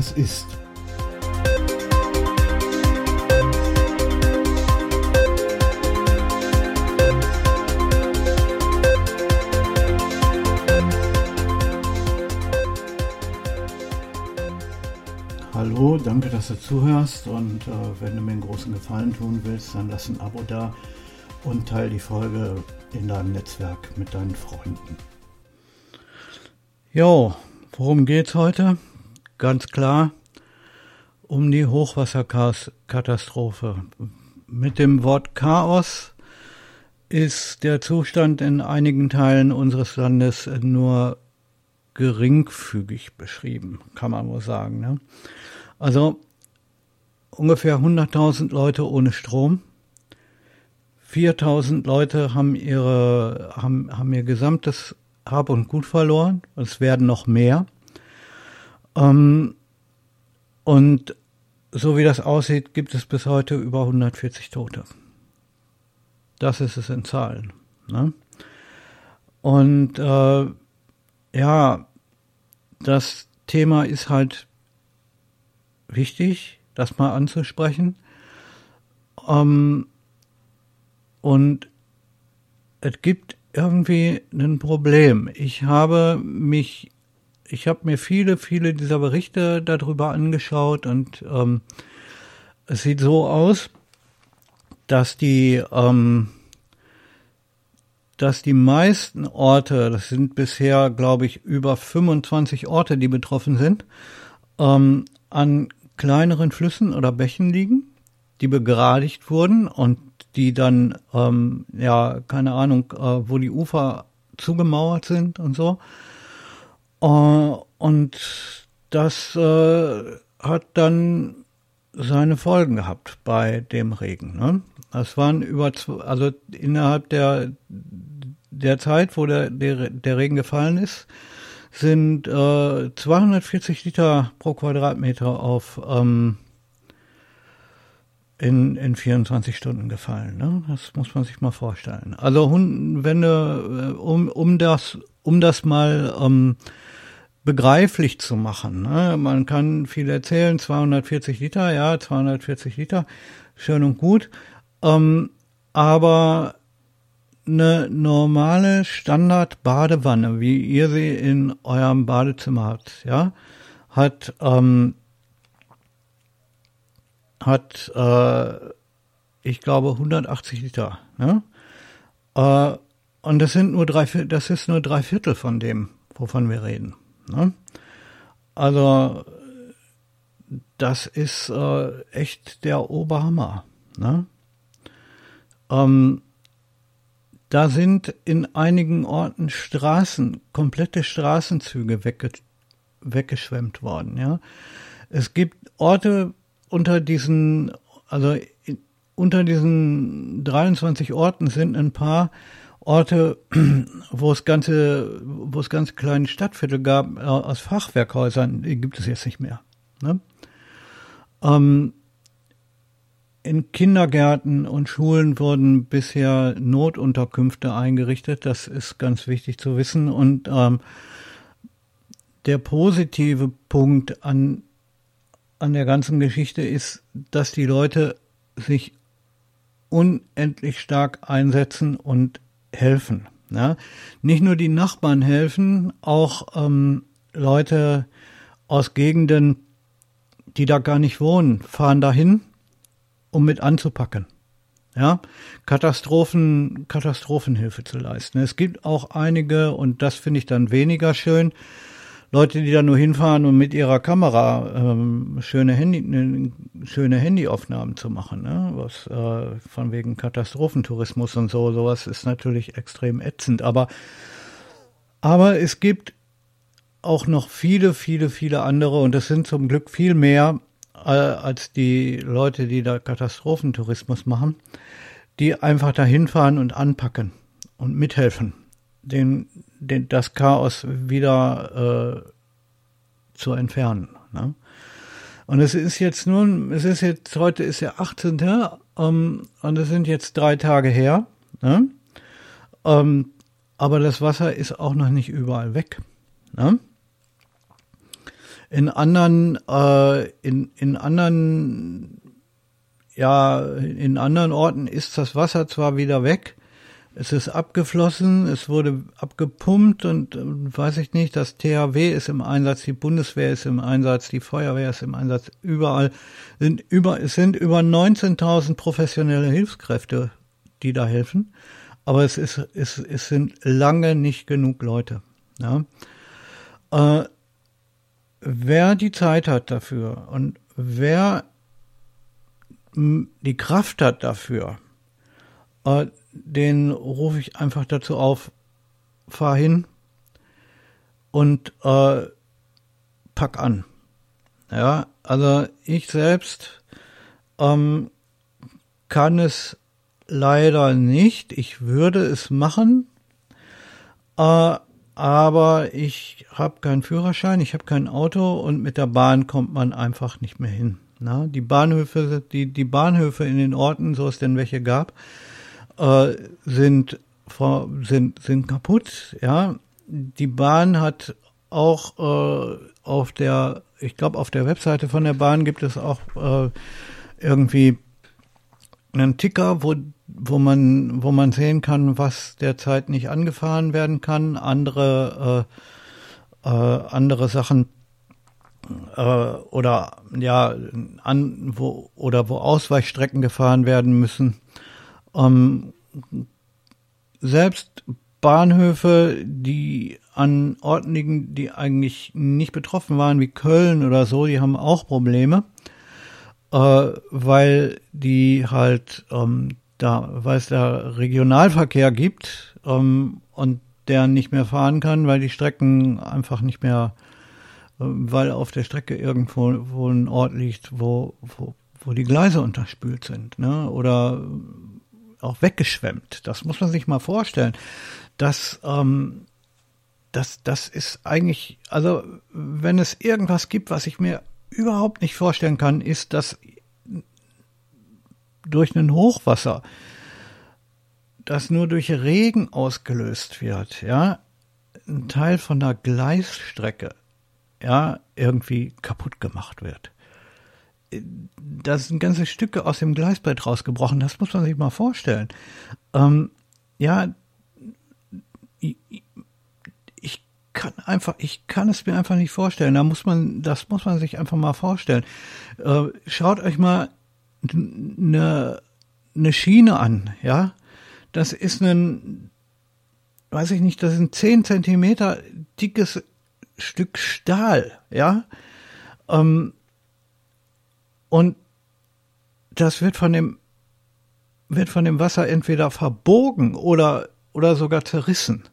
was ist. Hallo, danke, dass du zuhörst und äh, wenn du mir einen großen Gefallen tun willst, dann lass ein Abo da und teile die Folge in deinem Netzwerk mit deinen Freunden. Jo, worum geht's heute? Ganz klar um die Hochwasserkatastrophe. Mit dem Wort Chaos ist der Zustand in einigen Teilen unseres Landes nur geringfügig beschrieben, kann man wohl sagen. Ne? Also ungefähr 100.000 Leute ohne Strom. 4.000 Leute haben ihre, haben, haben ihr gesamtes Hab und Gut verloren. Es werden noch mehr. Ähm, und so wie das aussieht, gibt es bis heute über 140 Tote. Das ist es in Zahlen. Ne? Und äh, ja, das Thema ist halt wichtig, das mal anzusprechen. Ähm, und es gibt irgendwie ein Problem. Ich habe mich, ich habe mir viele, viele dieser Berichte darüber angeschaut und ähm, es sieht so aus, dass die, ähm, dass die meisten Orte, das sind bisher, glaube ich, über 25 Orte, die betroffen sind, ähm, an kleineren Flüssen oder Bächen liegen, die begradigt wurden und die dann, ähm, ja, keine Ahnung, äh, wo die Ufer zugemauert sind und so. Äh, und das äh, hat dann seine Folgen gehabt bei dem Regen. Ne? Das waren über, also innerhalb der, der Zeit, wo der, der, der Regen gefallen ist, sind äh, 240 Liter pro Quadratmeter auf ähm, in, in 24 Stunden gefallen. Ne? Das muss man sich mal vorstellen. Also wenn du, äh, um, um das, um das mal ähm, begreiflich zu machen, ne? man kann viel erzählen, 240 Liter, ja, 240 Liter, schön und gut. Ähm, aber eine normale Standard-Badewanne, wie ihr sie in eurem Badezimmer habt, ja, hat, ähm, hat, äh, ich glaube, 180 Liter. Ne? Äh, und das sind nur drei, das ist nur drei Viertel von dem, wovon wir reden. Ne? Also, das ist äh, echt der Oberhammer. Ne? Ähm, da sind in einigen Orten Straßen, komplette Straßenzüge wegge weggeschwemmt worden. Ja, es gibt Orte unter diesen, also in, unter diesen 23 Orten sind ein paar Orte, wo es ganze, wo es ganz kleine Stadtviertel gab äh, aus Fachwerkhäusern, die gibt es jetzt nicht mehr. Ne? Ähm, in Kindergärten und Schulen wurden bisher Notunterkünfte eingerichtet. Das ist ganz wichtig zu wissen. Und ähm, der positive Punkt an, an der ganzen Geschichte ist, dass die Leute sich unendlich stark einsetzen und helfen. Ja? Nicht nur die Nachbarn helfen, auch ähm, Leute aus Gegenden, die da gar nicht wohnen, fahren dahin um mit anzupacken. Ja, Katastrophen, Katastrophenhilfe zu leisten. Es gibt auch einige, und das finde ich dann weniger schön, Leute, die da nur hinfahren, um mit ihrer Kamera ähm, schöne, Handy, ne, schöne Handyaufnahmen zu machen. Ne? Was äh, von wegen Katastrophentourismus und so, sowas ist natürlich extrem ätzend. Aber, aber es gibt auch noch viele, viele, viele andere, und das sind zum Glück viel mehr, äh, als die Leute, die da Katastrophentourismus machen, die einfach dahin fahren und anpacken und mithelfen, den, den, das Chaos wieder äh, zu entfernen. Ne? Und es ist jetzt nun, es ist jetzt, heute ist der 18. Ähm, und es sind jetzt drei Tage her. Ne? Ähm, aber das Wasser ist auch noch nicht überall weg. Ne? In anderen, äh, in, in anderen, ja, in anderen Orten ist das Wasser zwar wieder weg, es ist abgeflossen, es wurde abgepumpt und, weiß ich nicht, das THW ist im Einsatz, die Bundeswehr ist im Einsatz, die Feuerwehr ist im Einsatz, überall sind über, es sind über 19.000 professionelle Hilfskräfte, die da helfen. Aber es ist, es, es sind lange nicht genug Leute. Ja. Äh, wer die Zeit hat dafür und wer die Kraft hat dafür, äh, den rufe ich einfach dazu auf, fahr hin und äh, pack an. Ja, also ich selbst ähm, kann es leider nicht. Ich würde es machen, äh, aber ich habe keinen Führerschein, ich habe kein Auto und mit der Bahn kommt man einfach nicht mehr hin. Na, die Bahnhöfe, die, die Bahnhöfe in den Orten, so es denn welche gab, äh, sind, sind, sind kaputt. Ja, die Bahn hat auch äh, auf der, ich glaube, auf der Webseite von der Bahn gibt es auch äh, irgendwie einen Ticker, wo wo man wo man sehen kann, was derzeit nicht angefahren werden kann, andere äh, äh, andere Sachen äh, oder ja an wo oder wo Ausweichstrecken gefahren werden müssen. Ähm, selbst Bahnhöfe, die an Orten liegen, die eigentlich nicht betroffen waren, wie Köln oder so, die haben auch Probleme, äh, weil die halt ähm, da, weil es da Regionalverkehr gibt ähm, und der nicht mehr fahren kann, weil die Strecken einfach nicht mehr, äh, weil auf der Strecke irgendwo wo ein Ort liegt, wo, wo, wo die Gleise unterspült sind, ne? Oder auch weggeschwemmt. Das muss man sich mal vorstellen. Das, ähm, das, das ist eigentlich, also wenn es irgendwas gibt, was ich mir überhaupt nicht vorstellen kann, ist, dass durch ein Hochwasser, das nur durch Regen ausgelöst wird, ja, ein Teil von der Gleisstrecke, ja, irgendwie kaputt gemacht wird. Da sind ganze Stücke aus dem Gleisbrett rausgebrochen, das muss man sich mal vorstellen. Ähm, ja, ich, kann einfach, ich kann es mir einfach nicht vorstellen. Da muss man, das muss man sich einfach mal vorstellen. Äh, schaut euch mal eine, eine Schiene an, ja. Das ist ein, weiß ich nicht, das ist ein zehn Zentimeter dickes Stück Stahl, ja. Ähm, und das wird von dem, wird von dem Wasser entweder verbogen oder, oder sogar zerrissen.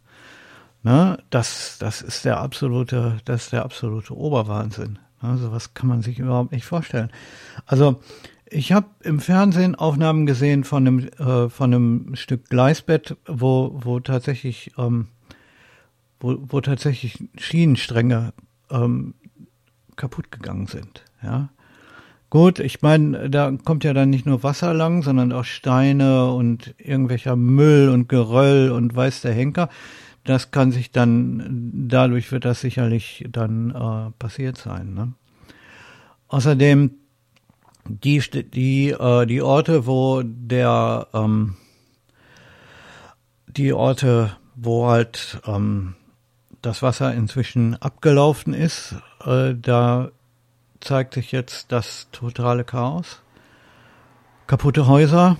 Ne? Das, das ist der absolute, das ist der absolute Oberwahnsinn. Ne? Sowas kann man sich überhaupt nicht vorstellen. Also, ich habe im Fernsehen Aufnahmen gesehen von einem, äh, von einem Stück Gleisbett, wo, wo tatsächlich, ähm, wo, wo tatsächlich Schienenstränge ähm, kaputt gegangen sind. Ja. Gut, ich meine, da kommt ja dann nicht nur Wasser lang, sondern auch Steine und irgendwelcher Müll und Geröll und weiß der Henker. Das kann sich dann, dadurch wird das sicherlich dann äh, passiert sein. Ne? Außerdem die, die, äh, die Orte, wo der, ähm, die Orte, wo halt ähm, das Wasser inzwischen abgelaufen ist, äh, da zeigt sich jetzt das totale Chaos. Kaputte Häuser,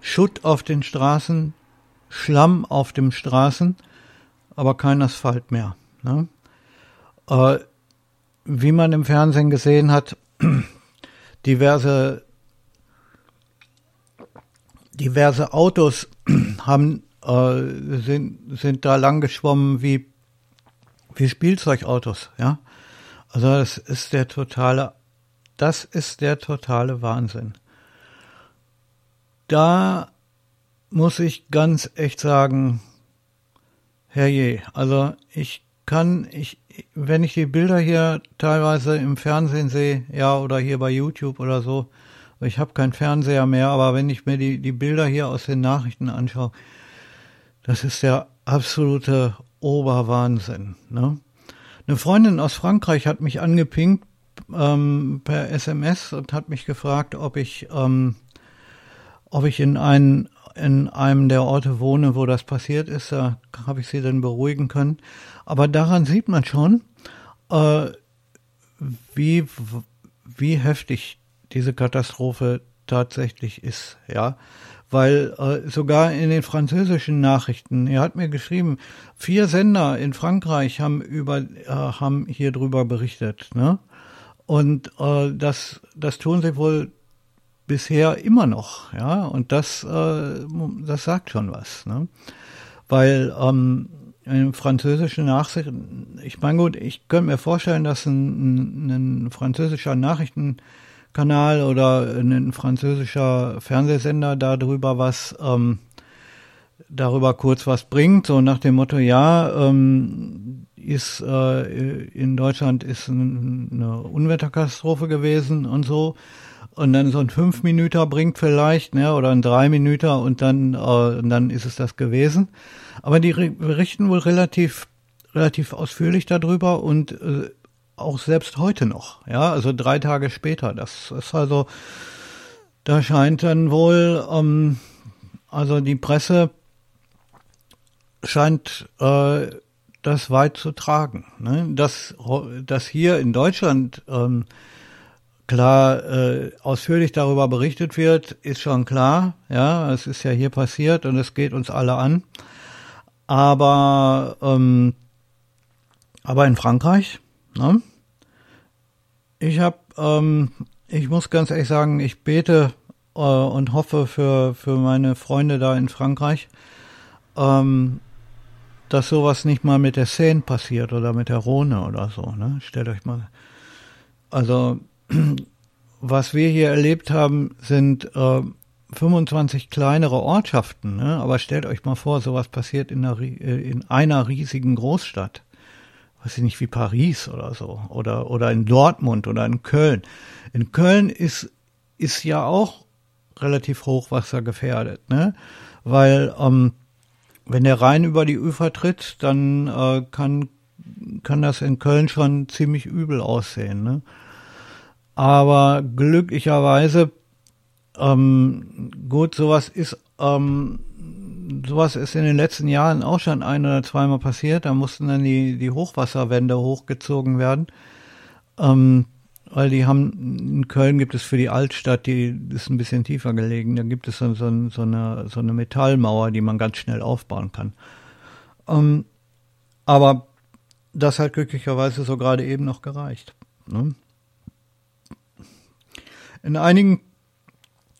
Schutt auf den Straßen, Schlamm auf den Straßen, aber kein Asphalt mehr. Ne? Äh, wie man im Fernsehen gesehen hat, diverse diverse Autos haben äh, sind sind da lang geschwommen wie wie Spielzeugautos, ja. Also das ist der totale das ist der totale Wahnsinn. Da muss ich ganz echt sagen, herrje, also ich kann, ich, wenn ich die Bilder hier teilweise im Fernsehen sehe, ja, oder hier bei YouTube oder so, ich habe keinen Fernseher mehr, aber wenn ich mir die, die Bilder hier aus den Nachrichten anschaue, das ist der absolute Oberwahnsinn. Ne? Eine Freundin aus Frankreich hat mich angepinkt ähm, per SMS und hat mich gefragt, ob ich, ähm, ob ich in, ein, in einem der Orte wohne, wo das passiert ist. Da habe ich sie dann beruhigen können. Aber daran sieht man schon, äh, wie, wie heftig diese Katastrophe tatsächlich ist, ja. Weil äh, sogar in den französischen Nachrichten, er hat mir geschrieben, vier Sender in Frankreich haben über äh, haben hier drüber berichtet, ne? Und äh, das das tun sie wohl bisher immer noch, ja. Und das äh, das sagt schon was, ne? Weil ähm, in französischen Nachrichten, ich meine gut, ich könnte mir vorstellen, dass ein, ein, ein französischer Nachrichten Kanal oder ein französischer Fernsehsender darüber was ähm, darüber kurz was bringt, so nach dem Motto, ja, ähm, ist äh, in Deutschland ist eine Unwetterkatastrophe gewesen und so. Und dann so ein fünf Minuten bringt vielleicht, ne, oder ein drei Minuten und dann, äh, und dann ist es das gewesen. Aber die berichten wohl relativ, relativ ausführlich darüber und äh, auch selbst heute noch, ja, also drei Tage später. Das ist also, da scheint dann wohl, ähm, also die Presse scheint äh, das weit zu tragen. Ne? Dass, dass hier in Deutschland ähm, klar äh, ausführlich darüber berichtet wird, ist schon klar. Ja, es ist ja hier passiert und es geht uns alle an. Aber ähm, aber in Frankreich Ne? Ich habe, ähm, ich muss ganz ehrlich sagen, ich bete äh, und hoffe für, für meine Freunde da in Frankreich, ähm, dass sowas nicht mal mit der Seine passiert oder mit der Rhone oder so. Ne? Stellt euch mal. Also, was wir hier erlebt haben, sind äh, 25 kleinere Ortschaften. Ne? Aber stellt euch mal vor, sowas passiert in einer, äh, in einer riesigen Großstadt weiß ich nicht, wie Paris oder so, oder, oder in Dortmund oder in Köln. In Köln ist, ist ja auch relativ Hochwasser gefährdet, ne? Weil, ähm, wenn der Rhein über die Ufer tritt, dann äh, kann, kann das in Köln schon ziemlich übel aussehen, ne? Aber glücklicherweise, ähm, gut, sowas ist ähm, sowas ist in den letzten Jahren auch schon ein oder zweimal passiert. Da mussten dann die, die Hochwasserwände hochgezogen werden. Ähm, weil die haben, in Köln gibt es für die Altstadt, die ist ein bisschen tiefer gelegen, da gibt es so, so, so, eine, so eine Metallmauer, die man ganz schnell aufbauen kann. Ähm, aber das hat glücklicherweise so gerade eben noch gereicht. Ne? In einigen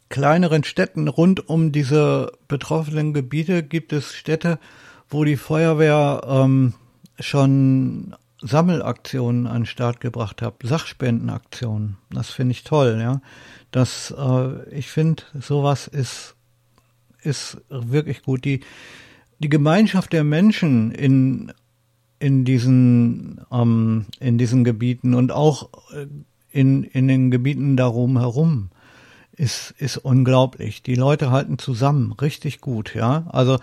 kleineren Städten rund um diese betroffenen Gebiete gibt es Städte, wo die Feuerwehr ähm, schon Sammelaktionen an den Start gebracht hat, Sachspendenaktionen. Das finde ich toll, ja. Das, äh, ich finde, sowas ist, ist wirklich gut. Die, die Gemeinschaft der Menschen in, in diesen, ähm, in diesen Gebieten und auch äh, in, in den Gebieten darum herum ist, ist unglaublich. Die Leute halten zusammen, richtig gut, ja. Also,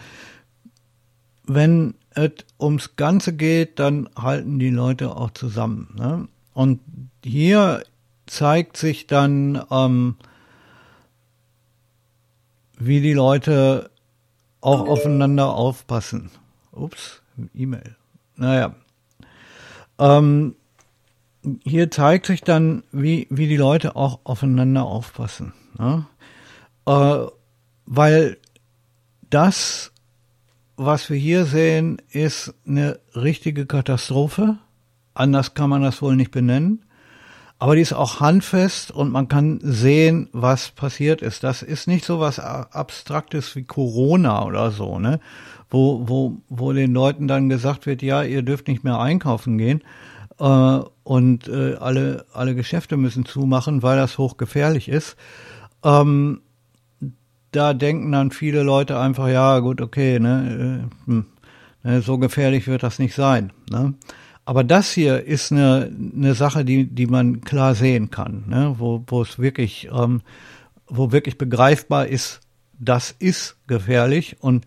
wenn es ums Ganze geht, dann halten die Leute auch zusammen. Ne? Und hier zeigt sich dann, ähm, wie die Leute auch aufeinander aufpassen. Ups, E-Mail. Naja. Ähm, hier zeigt sich dann, wie, wie die Leute auch aufeinander aufpassen. Ne? Äh, weil das, was wir hier sehen, ist eine richtige Katastrophe. Anders kann man das wohl nicht benennen. Aber die ist auch handfest und man kann sehen, was passiert ist. Das ist nicht so was Abstraktes wie Corona oder so, ne? Wo, wo, wo den Leuten dann gesagt wird, ja, ihr dürft nicht mehr einkaufen gehen äh, und äh, alle, alle Geschäfte müssen zumachen, weil das hochgefährlich ist. Ähm, da denken dann viele Leute einfach, ja, gut, okay, ne, äh, hm, ne, so gefährlich wird das nicht sein. Ne? Aber das hier ist eine, eine Sache, die, die man klar sehen kann, ne? wo, wo es wirklich, ähm, wo wirklich begreifbar ist, das ist gefährlich und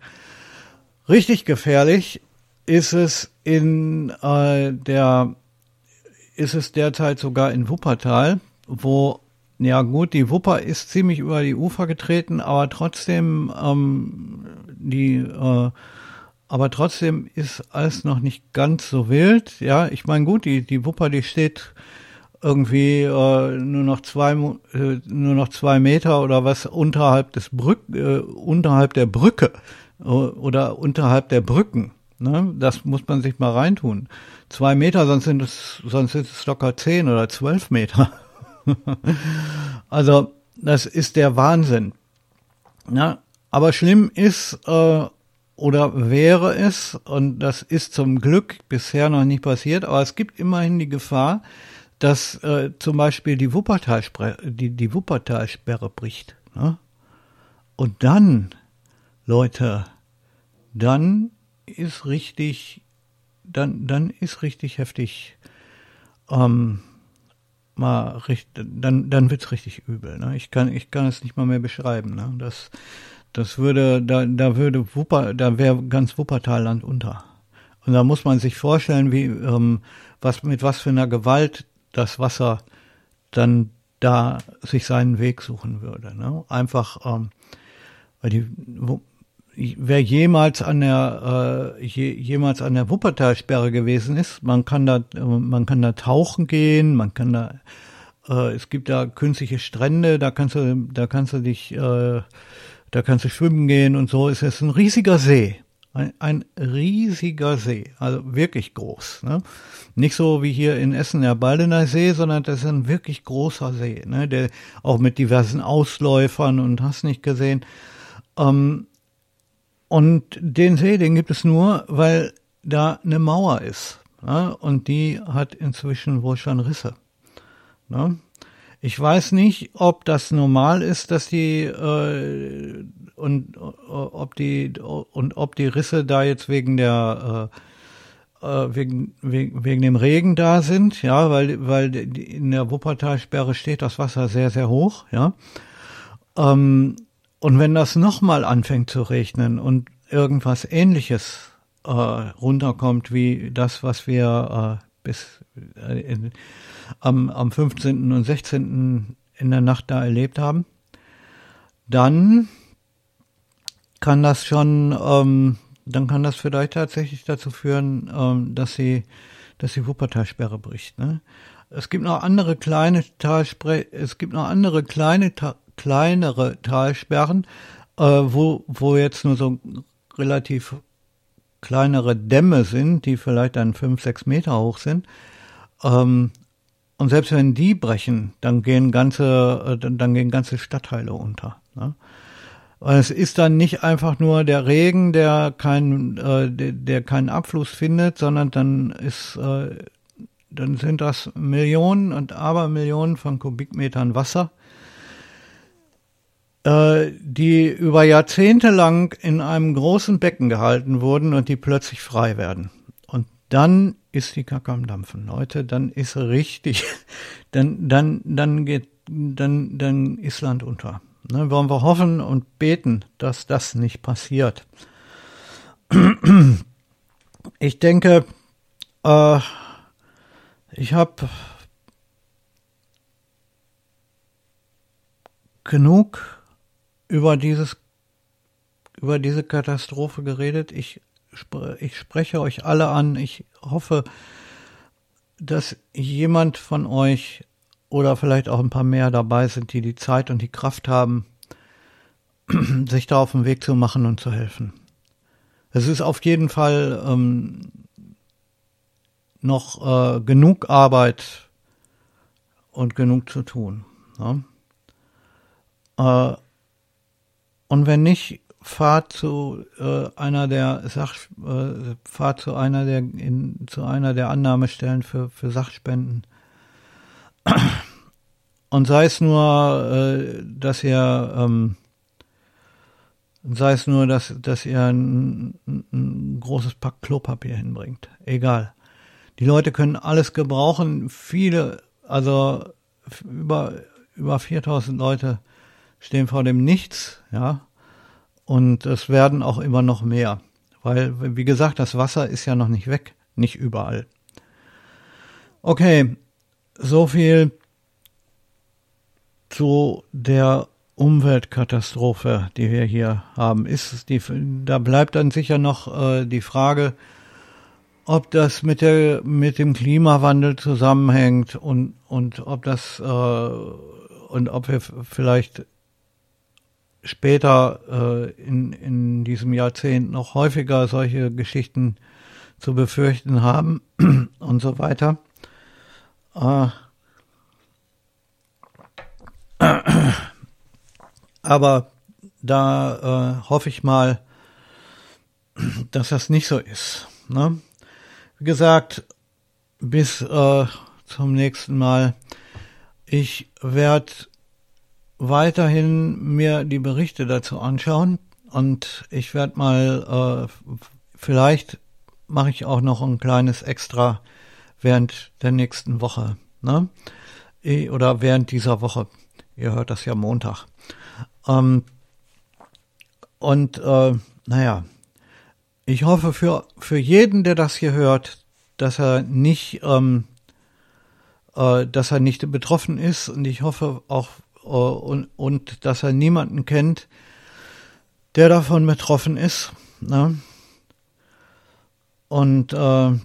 richtig gefährlich ist es in äh, der ist es derzeit sogar in Wuppertal, wo ja gut, die Wupper ist ziemlich über die Ufer getreten, aber trotzdem ähm, die äh, aber trotzdem ist alles noch nicht ganz so wild. Ja, ich meine gut, die die Wupper, die steht irgendwie äh, nur noch zwei äh, nur noch zwei Meter oder was unterhalb des Brück äh, unterhalb der Brücke äh, oder unterhalb der Brücken. Ne? Das muss man sich mal reintun. Zwei Meter, sonst sind es sonst sind es locker zehn oder zwölf Meter. also das ist der Wahnsinn. Ja, aber schlimm ist äh, oder wäre es, und das ist zum Glück bisher noch nicht passiert, aber es gibt immerhin die Gefahr, dass äh, zum Beispiel die Wuppertalsperre, die, die Wuppertalsperre bricht. Ne? Und dann, Leute, dann ist richtig, dann, dann ist richtig heftig, ähm, mal richtig, dann, dann wird's richtig übel. Ne? Ich kann, ich kann es nicht mal mehr beschreiben. Ne? Das, das würde, da, da würde Wupper, da wäre ganz Wuppertalland unter. Und da muss man sich vorstellen, wie, ähm, was, mit was für einer Gewalt das Wasser dann da sich seinen Weg suchen würde. Ne? Einfach, ähm, weil die, wer jemals an der äh, je, jemals an der Wuppertalsperre gewesen ist, man kann da man kann da tauchen gehen, man kann da äh, es gibt da künstliche Strände, da kannst du da kannst du dich äh, da kannst du schwimmen gehen und so. Es ist ein riesiger See. Ein, ein riesiger See, also wirklich groß. Ne? Nicht so wie hier in Essen der Baldener See, sondern das ist ein wirklich großer See, ne? der auch mit diversen Ausläufern und hast nicht gesehen. Ähm, und den See, den gibt es nur, weil da eine Mauer ist. Ne? Und die hat inzwischen wohl schon Risse. Ne? Ich weiß nicht, ob das normal ist, dass die äh, und äh, ob die und ob die Risse da jetzt wegen der äh, äh wegen, wegen, wegen dem Regen da sind, ja, weil weil in der Wuppertalsperre steht das Wasser sehr sehr hoch, ja. Ähm, und wenn das nochmal anfängt zu regnen und irgendwas Ähnliches äh, runterkommt wie das, was wir äh, bis äh, in, am, am 15. und 16. in der Nacht da erlebt haben, dann kann das schon, ähm, dann kann das vielleicht tatsächlich dazu führen, ähm, dass sie, dass die Wuppertalsperre bricht. Ne? Es gibt noch andere kleine Talsperren, es gibt noch andere kleine, ta kleinere Talsperren, äh, wo, wo jetzt nur so relativ kleinere Dämme sind, die vielleicht dann fünf, sechs Meter hoch sind. Ähm, und selbst wenn die brechen, dann gehen ganze, äh, dann gehen ganze Stadtteile unter. Ne? Es ist dann nicht einfach nur der Regen, der keinen, äh, der, der keinen Abfluss findet, sondern dann ist, äh, dann sind das Millionen und Abermillionen von Kubikmetern Wasser, äh, die über Jahrzehnte lang in einem großen Becken gehalten wurden und die plötzlich frei werden. Und dann ist die Kacke am Dampfen, Leute, dann ist richtig, dann, dann, dann geht, dann, dann ist Land unter. Ne, wollen wir hoffen und beten, dass das nicht passiert. Ich denke, äh, ich habe genug über dieses über diese Katastrophe geredet. Ich, ich spreche euch alle an. Ich hoffe, dass jemand von euch oder vielleicht auch ein paar mehr dabei sind, die die Zeit und die Kraft haben, sich da auf den Weg zu machen und zu helfen. Es ist auf jeden Fall ähm, noch äh, genug Arbeit und genug zu tun. Ne? Äh, und wenn nicht, fahrt zu äh, einer der Sach äh, fahrt zu einer der in, zu einer der Annahmestellen für für Sachspenden und sei es nur, äh, dass ihr, ähm, sei es nur, dass, dass ihr ein, ein großes Pack Klopapier hinbringt. Egal. Die Leute können alles gebrauchen. Viele, also über, über 4000 Leute stehen vor dem Nichts, ja. Und es werden auch immer noch mehr. Weil, wie gesagt, das Wasser ist ja noch nicht weg. Nicht überall. Okay, so viel zu der Umweltkatastrophe, die wir hier haben. Ist die, da bleibt dann sicher noch äh, die Frage, ob das mit der mit dem Klimawandel zusammenhängt und und ob das äh, und ob wir vielleicht später äh, in in diesem Jahrzehnt noch häufiger solche Geschichten zu befürchten haben und so weiter. Äh, aber da äh, hoffe ich mal, dass das nicht so ist. Ne? Wie gesagt, bis äh, zum nächsten Mal. Ich werde weiterhin mir die Berichte dazu anschauen und ich werde mal, äh, vielleicht mache ich auch noch ein kleines Extra während der nächsten Woche, ne? Oder während dieser Woche. Ihr hört das ja Montag. Ähm, und äh, naja, ich hoffe für, für jeden, der das hier hört, dass er nicht, ähm, äh, dass er nicht betroffen ist und ich hoffe auch und, und dass er niemanden kennt, der davon betroffen ist. Ne? Und, äh,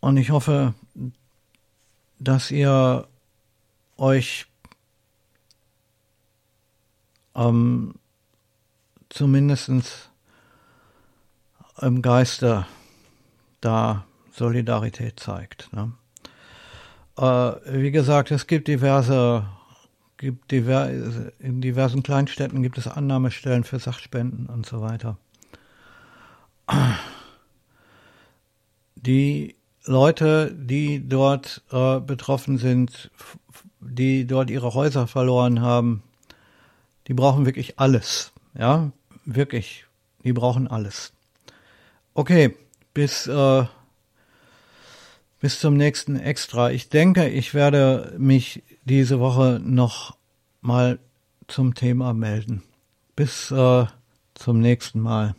und ich hoffe, dass ihr euch ähm, zumindest im Geiste da Solidarität zeigt. Ne? Äh, wie gesagt, es gibt diverse, gibt diver, in diversen Kleinstädten gibt es Annahmestellen für Sachspenden und so weiter. Die Leute, die dort äh, betroffen sind, die dort ihre Häuser verloren haben, die brauchen wirklich alles. Ja, wirklich. Die brauchen alles. Okay, bis, äh, bis zum nächsten Extra. Ich denke, ich werde mich diese Woche noch mal zum Thema melden. Bis äh, zum nächsten Mal.